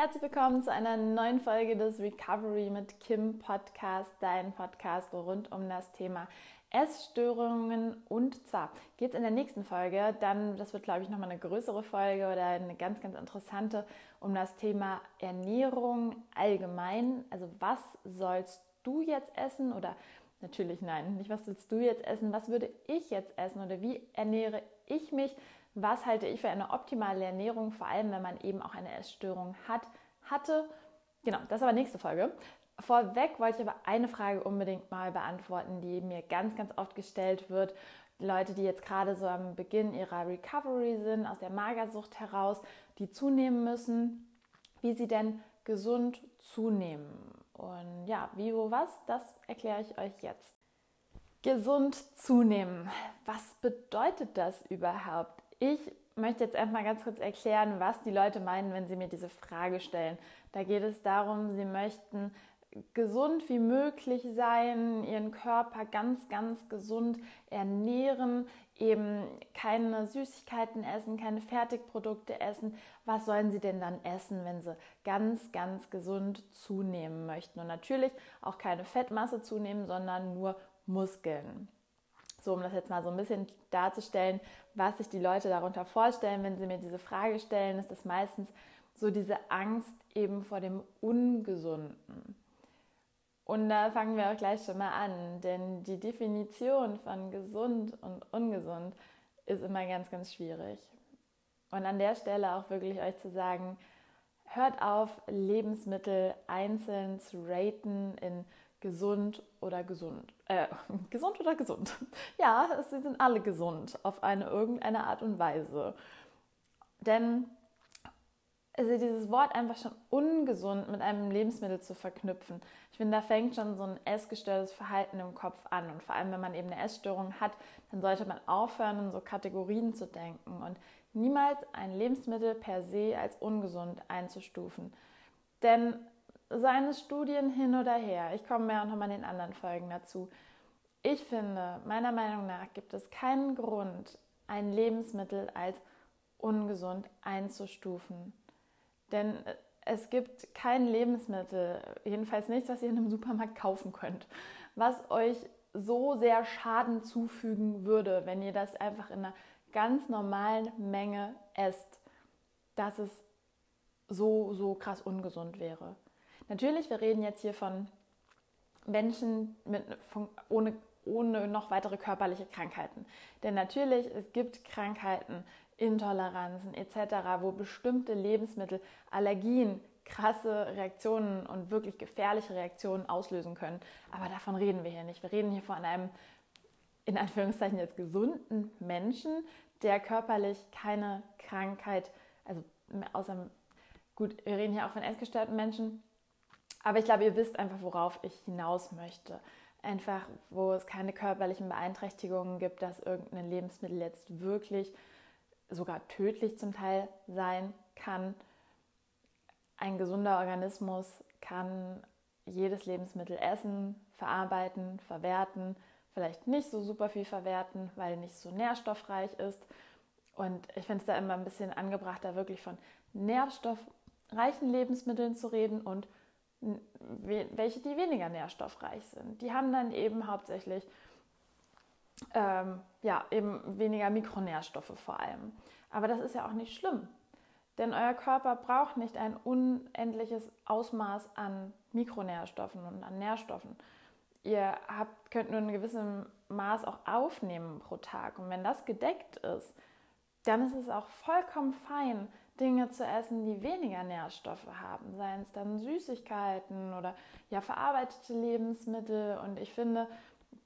Herzlich willkommen zu einer neuen Folge des Recovery mit Kim Podcast, dein Podcast rund um das Thema Essstörungen. Und zwar geht es in der nächsten Folge, dann, das wird glaube ich nochmal eine größere Folge oder eine ganz, ganz interessante, um das Thema Ernährung allgemein. Also was sollst du jetzt essen oder natürlich nein, nicht was willst du jetzt essen, was würde ich jetzt essen oder wie ernähre ich mich? Was halte ich für eine optimale Ernährung, vor allem wenn man eben auch eine Essstörung hat, hatte? Genau, das ist aber nächste Folge. Vorweg wollte ich aber eine Frage unbedingt mal beantworten, die mir ganz, ganz oft gestellt wird. Leute, die jetzt gerade so am Beginn ihrer Recovery sind, aus der Magersucht heraus, die zunehmen müssen, wie sie denn gesund zunehmen. Und ja, wie, wo, was, das erkläre ich euch jetzt. Gesund zunehmen. Was bedeutet das überhaupt? Ich möchte jetzt erstmal ganz kurz erklären, was die Leute meinen, wenn sie mir diese Frage stellen. Da geht es darum, sie möchten gesund wie möglich sein, ihren Körper ganz, ganz gesund ernähren, eben keine Süßigkeiten essen, keine Fertigprodukte essen. Was sollen sie denn dann essen, wenn sie ganz, ganz gesund zunehmen möchten? Und natürlich auch keine Fettmasse zunehmen, sondern nur Muskeln. So, um das jetzt mal so ein bisschen darzustellen, was sich die Leute darunter vorstellen, wenn sie mir diese Frage stellen, ist das meistens so diese Angst eben vor dem Ungesunden. Und da fangen wir auch gleich schon mal an, denn die Definition von gesund und ungesund ist immer ganz, ganz schwierig. Und an der Stelle auch wirklich euch zu sagen, hört auf, Lebensmittel einzeln zu raten in gesund oder gesund. Äh, gesund oder gesund. Ja, sie sind alle gesund auf eine irgendeine Art und Weise. Denn also dieses Wort einfach schon ungesund mit einem Lebensmittel zu verknüpfen. Ich finde, da fängt schon so ein essgestörtes Verhalten im Kopf an. Und vor allem, wenn man eben eine Essstörung hat, dann sollte man aufhören, in so Kategorien zu denken und niemals ein Lebensmittel per se als ungesund einzustufen. Denn seine Studien hin oder her. Ich komme mehr und nochmal in den anderen Folgen dazu. Ich finde, meiner Meinung nach gibt es keinen Grund, ein Lebensmittel als ungesund einzustufen. Denn es gibt kein Lebensmittel, jedenfalls nichts, was ihr in einem Supermarkt kaufen könnt, was euch so sehr Schaden zufügen würde, wenn ihr das einfach in einer ganz normalen Menge esst, dass es so, so krass ungesund wäre. Natürlich, wir reden jetzt hier von Menschen mit, von, ohne, ohne noch weitere körperliche Krankheiten. Denn natürlich, es gibt Krankheiten, Intoleranzen etc., wo bestimmte Lebensmittel Allergien, krasse Reaktionen und wirklich gefährliche Reaktionen auslösen können. Aber davon reden wir hier nicht. Wir reden hier von einem, in Anführungszeichen jetzt gesunden Menschen, der körperlich keine Krankheit, also außer, gut, wir reden hier auch von essgestörten Menschen, aber ich glaube, ihr wisst einfach, worauf ich hinaus möchte. Einfach, wo es keine körperlichen Beeinträchtigungen gibt, dass irgendein Lebensmittel jetzt wirklich sogar tödlich zum Teil sein kann. Ein gesunder Organismus kann jedes Lebensmittel essen, verarbeiten, verwerten, vielleicht nicht so super viel verwerten, weil nicht so nährstoffreich ist. Und ich finde es da immer ein bisschen angebracht, da wirklich von nährstoffreichen Lebensmitteln zu reden und welche die weniger nährstoffreich sind. Die haben dann eben hauptsächlich ähm, ja, eben weniger Mikronährstoffe vor allem. Aber das ist ja auch nicht schlimm, denn euer Körper braucht nicht ein unendliches Ausmaß an Mikronährstoffen und an Nährstoffen. Ihr habt, könnt nur ein gewisses Maß auch aufnehmen pro Tag. Und wenn das gedeckt ist, dann ist es auch vollkommen fein, Dinge zu essen, die weniger Nährstoffe haben, seien es dann Süßigkeiten oder ja verarbeitete Lebensmittel. Und ich finde,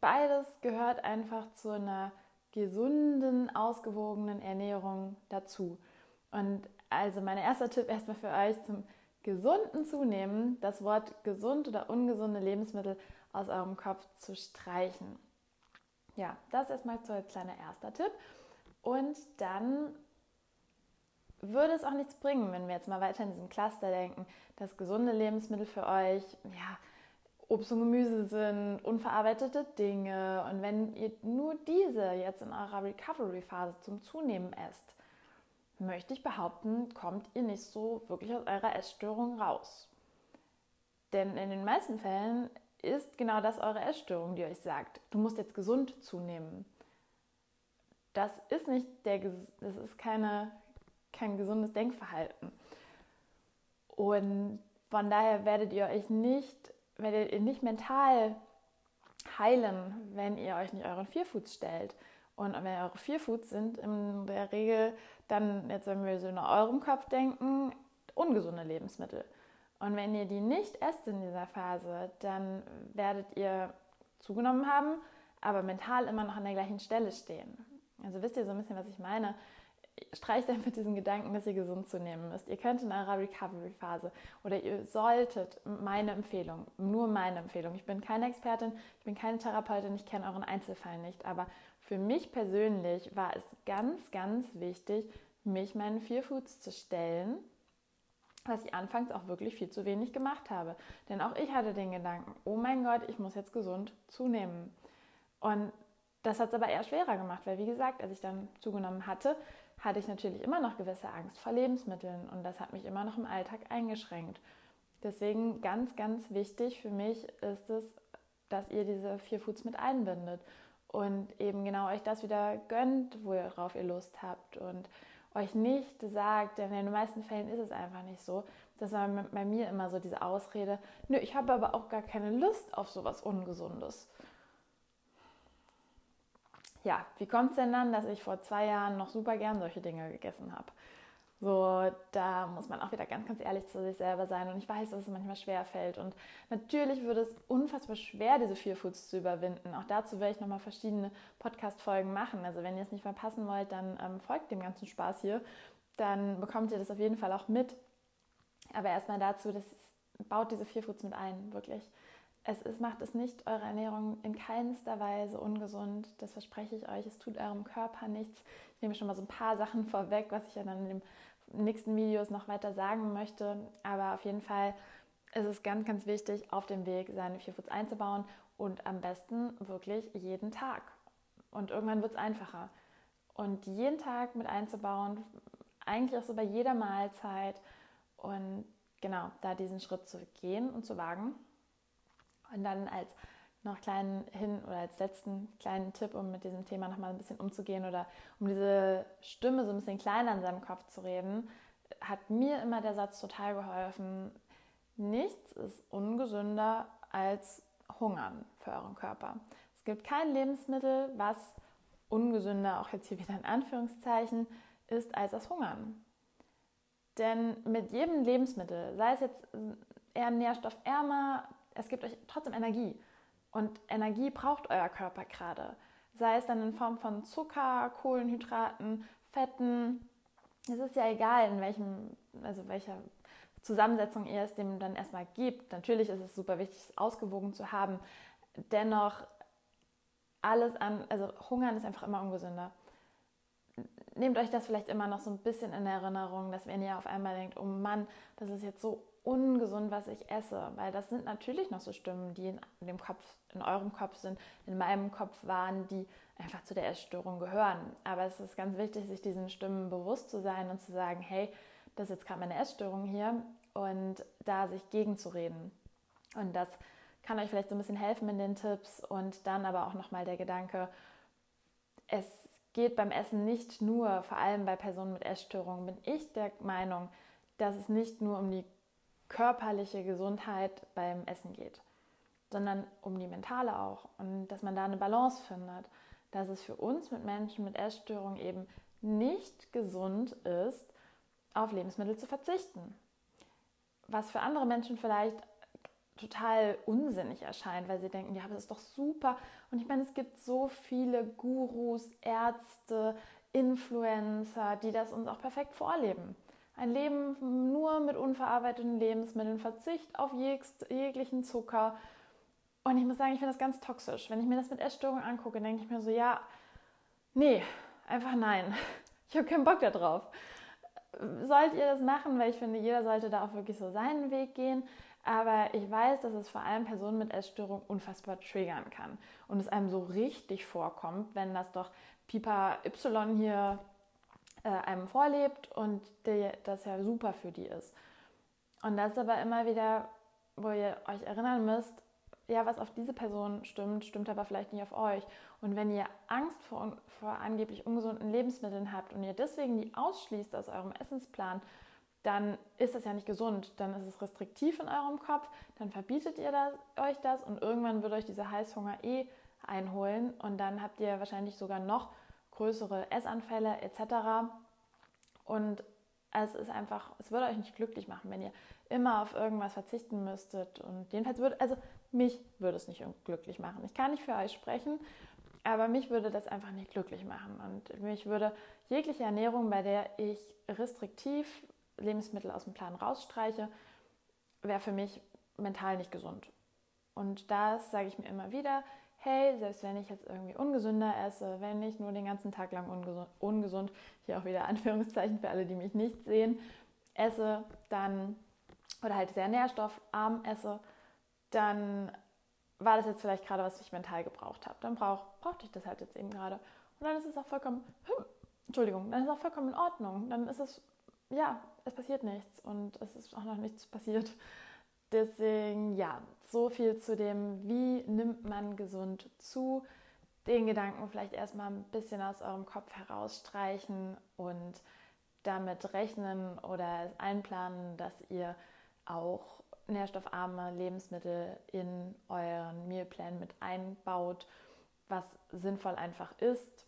beides gehört einfach zu einer gesunden, ausgewogenen Ernährung dazu. Und also mein erster Tipp erstmal für euch zum gesunden Zunehmen, das Wort gesund oder ungesunde Lebensmittel aus eurem Kopf zu streichen. Ja, das erstmal so als kleiner erster Tipp. Und dann würde es auch nichts bringen, wenn wir jetzt mal weiter in diesem Cluster denken, dass gesunde Lebensmittel für euch, ja, Obst und Gemüse sind, unverarbeitete Dinge. Und wenn ihr nur diese jetzt in eurer Recovery-Phase zum Zunehmen esst, möchte ich behaupten, kommt ihr nicht so wirklich aus eurer Essstörung raus. Denn in den meisten Fällen ist genau das eure Essstörung, die euch sagt, du musst jetzt gesund zunehmen. Das ist nicht der, das ist keine, kein gesundes Denkverhalten. Und von daher werdet ihr euch nicht, werdet ihr nicht mental heilen, wenn ihr euch nicht euren Vierfuß stellt. Und wenn eure Vierfuß sind in der Regel dann, jetzt wenn wir so in eurem Kopf denken, ungesunde Lebensmittel. Und wenn ihr die nicht esst in dieser Phase, dann werdet ihr zugenommen haben, aber mental immer noch an der gleichen Stelle stehen. Also wisst ihr so ein bisschen, was ich meine? Streicht einfach diesen Gedanken, dass ihr gesund zu nehmen müsst. Ihr könnt in eurer Recovery-Phase oder ihr solltet, meine Empfehlung, nur meine Empfehlung, ich bin keine Expertin, ich bin keine Therapeutin, ich kenne euren Einzelfall nicht, aber für mich persönlich war es ganz, ganz wichtig, mich meinen Vierfoods zu stellen was ich anfangs auch wirklich viel zu wenig gemacht habe. Denn auch ich hatte den Gedanken, oh mein Gott, ich muss jetzt gesund zunehmen. Und das hat es aber eher schwerer gemacht, weil wie gesagt, als ich dann zugenommen hatte, hatte ich natürlich immer noch gewisse Angst vor Lebensmitteln und das hat mich immer noch im Alltag eingeschränkt. Deswegen ganz, ganz wichtig für mich ist es, dass ihr diese vier Foods mit einbindet und eben genau euch das wieder gönnt, worauf ihr Lust habt und euch nicht sagt, denn in den meisten Fällen ist es einfach nicht so. Das war bei mir immer so diese Ausrede, nö, ich habe aber auch gar keine Lust auf sowas Ungesundes. Ja, wie kommt es denn dann, dass ich vor zwei Jahren noch super gern solche Dinge gegessen habe? So, da muss man auch wieder ganz, ganz ehrlich zu sich selber sein. Und ich weiß, dass es manchmal schwer fällt. Und natürlich würde es unfassbar schwer, diese vier Foods zu überwinden. Auch dazu werde ich nochmal verschiedene Podcast-Folgen machen. Also wenn ihr es nicht verpassen wollt, dann ähm, folgt dem ganzen Spaß hier. Dann bekommt ihr das auf jeden Fall auch mit. Aber erstmal dazu, das baut diese vier Foods mit ein, wirklich. Es ist, macht es nicht eure Ernährung in keinster Weise ungesund. Das verspreche ich euch. Es tut eurem Körper nichts. Ich nehme schon mal so ein paar Sachen vorweg, was ich ja dann in den nächsten Videos noch weiter sagen möchte. Aber auf jeden Fall ist es ganz, ganz wichtig, auf dem Weg seine vier Foods einzubauen und am besten wirklich jeden Tag. Und irgendwann wird es einfacher. Und jeden Tag mit einzubauen, eigentlich auch so bei jeder Mahlzeit und genau da diesen Schritt zu gehen und zu wagen. Und dann als noch kleinen hin oder als letzten kleinen Tipp, um mit diesem Thema nochmal ein bisschen umzugehen oder um diese Stimme so ein bisschen kleiner in seinem Kopf zu reden, hat mir immer der Satz total geholfen, nichts ist ungesünder als Hungern für euren Körper. Es gibt kein Lebensmittel, was ungesünder, auch jetzt hier wieder in Anführungszeichen, ist als das Hungern. Denn mit jedem Lebensmittel, sei es jetzt eher nährstoffärmer, es gibt euch trotzdem Energie. Und Energie braucht euer Körper gerade. Sei es dann in Form von Zucker, Kohlenhydraten, Fetten. Es ist ja egal, in welchem, also welcher Zusammensetzung ihr es dem dann erstmal gibt. Natürlich ist es super wichtig, es ausgewogen zu haben. Dennoch, alles an, also Hungern ist einfach immer ungesünder. Nehmt euch das vielleicht immer noch so ein bisschen in Erinnerung, dass wenn ihr auf einmal denkt, oh Mann, das ist jetzt so ungesund, was ich esse, weil das sind natürlich noch so Stimmen, die in dem Kopf, in eurem Kopf sind, in meinem Kopf waren, die einfach zu der Essstörung gehören. Aber es ist ganz wichtig, sich diesen Stimmen bewusst zu sein und zu sagen, hey, das ist jetzt gerade meine Essstörung hier und da sich gegenzureden. Und das kann euch vielleicht so ein bisschen helfen in den Tipps und dann aber auch nochmal der Gedanke, es geht beim Essen nicht nur, vor allem bei Personen mit Essstörungen, bin ich der Meinung, dass es nicht nur um die körperliche Gesundheit beim Essen geht, sondern um die mentale auch und dass man da eine Balance findet, dass es für uns mit Menschen mit Essstörungen eben nicht gesund ist, auf Lebensmittel zu verzichten. Was für andere Menschen vielleicht total unsinnig erscheint, weil sie denken, ja, aber das ist doch super. Und ich meine, es gibt so viele Gurus, Ärzte, Influencer, die das uns auch perfekt vorleben. Ein Leben nur mit unverarbeiteten Lebensmitteln, Verzicht auf jeg jeglichen Zucker. Und ich muss sagen, ich finde das ganz toxisch. Wenn ich mir das mit Essstörungen angucke, denke ich mir so, ja, nee, einfach nein. Ich habe keinen Bock darauf. Sollt ihr das machen, weil ich finde, jeder sollte da auch wirklich so seinen Weg gehen. Aber ich weiß, dass es vor allem Personen mit Essstörung unfassbar triggern kann. Und es einem so richtig vorkommt, wenn das doch Pipa Y hier äh, einem vorlebt und die, das ja super für die ist. Und das ist aber immer wieder, wo ihr euch erinnern müsst, ja, was auf diese Person stimmt, stimmt aber vielleicht nicht auf euch. Und wenn ihr Angst vor, vor angeblich ungesunden Lebensmitteln habt und ihr deswegen die ausschließt aus eurem Essensplan, dann ist das ja nicht gesund. Dann ist es restriktiv in eurem Kopf, dann verbietet ihr das, euch das und irgendwann wird euch dieser Heißhunger eh einholen und dann habt ihr wahrscheinlich sogar noch größere Essanfälle etc. Und es ist einfach, es würde euch nicht glücklich machen, wenn ihr immer auf irgendwas verzichten müsstet. Und jedenfalls würde, also mich würde es nicht glücklich machen. Ich kann nicht für euch sprechen, aber mich würde das einfach nicht glücklich machen. Und mich würde jegliche Ernährung, bei der ich restriktiv Lebensmittel aus dem Plan rausstreiche, wäre für mich mental nicht gesund. Und das sage ich mir immer wieder, hey, selbst wenn ich jetzt irgendwie ungesünder esse, wenn ich nur den ganzen Tag lang ungesund, ungesund hier auch wieder Anführungszeichen für alle, die mich nicht sehen, esse, dann, oder halt sehr nährstoffarm esse, dann war das jetzt vielleicht gerade, was ich mental gebraucht habe. Dann brauch, brauchte ich das halt jetzt eben gerade. Und dann ist es auch vollkommen, hm, Entschuldigung, dann ist es auch vollkommen in Ordnung. Dann ist es, ja, es passiert nichts und es ist auch noch nichts passiert. Deswegen, ja, so viel zu dem, wie nimmt man gesund zu. Den Gedanken vielleicht erstmal ein bisschen aus eurem Kopf herausstreichen und damit rechnen oder einplanen, dass ihr auch nährstoffarme Lebensmittel in euren Mealplan mit einbaut, was sinnvoll einfach ist.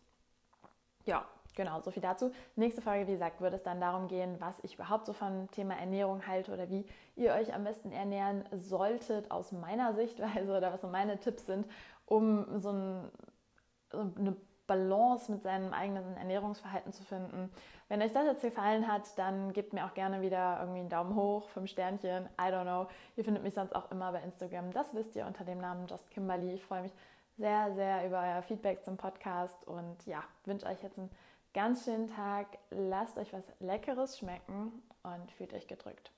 Ja, genau, so viel dazu. Nächste Folge, wie gesagt, wird es dann darum gehen, was ich überhaupt so vom Thema Ernährung halte oder wie ihr euch am besten ernähren solltet aus meiner Sichtweise oder was so meine Tipps sind, um so, ein, so eine Balance mit seinem eigenen Ernährungsverhalten zu finden. Wenn euch das jetzt gefallen hat, dann gebt mir auch gerne wieder irgendwie einen Daumen hoch, fünf Sternchen, I don't know. Ihr findet mich sonst auch immer bei Instagram. Das wisst ihr unter dem Namen Just Kimberly. Ich freue mich sehr, sehr über euer Feedback zum Podcast und ja, wünsche euch jetzt einen ganz schönen Tag. Lasst euch was Leckeres schmecken und fühlt euch gedrückt.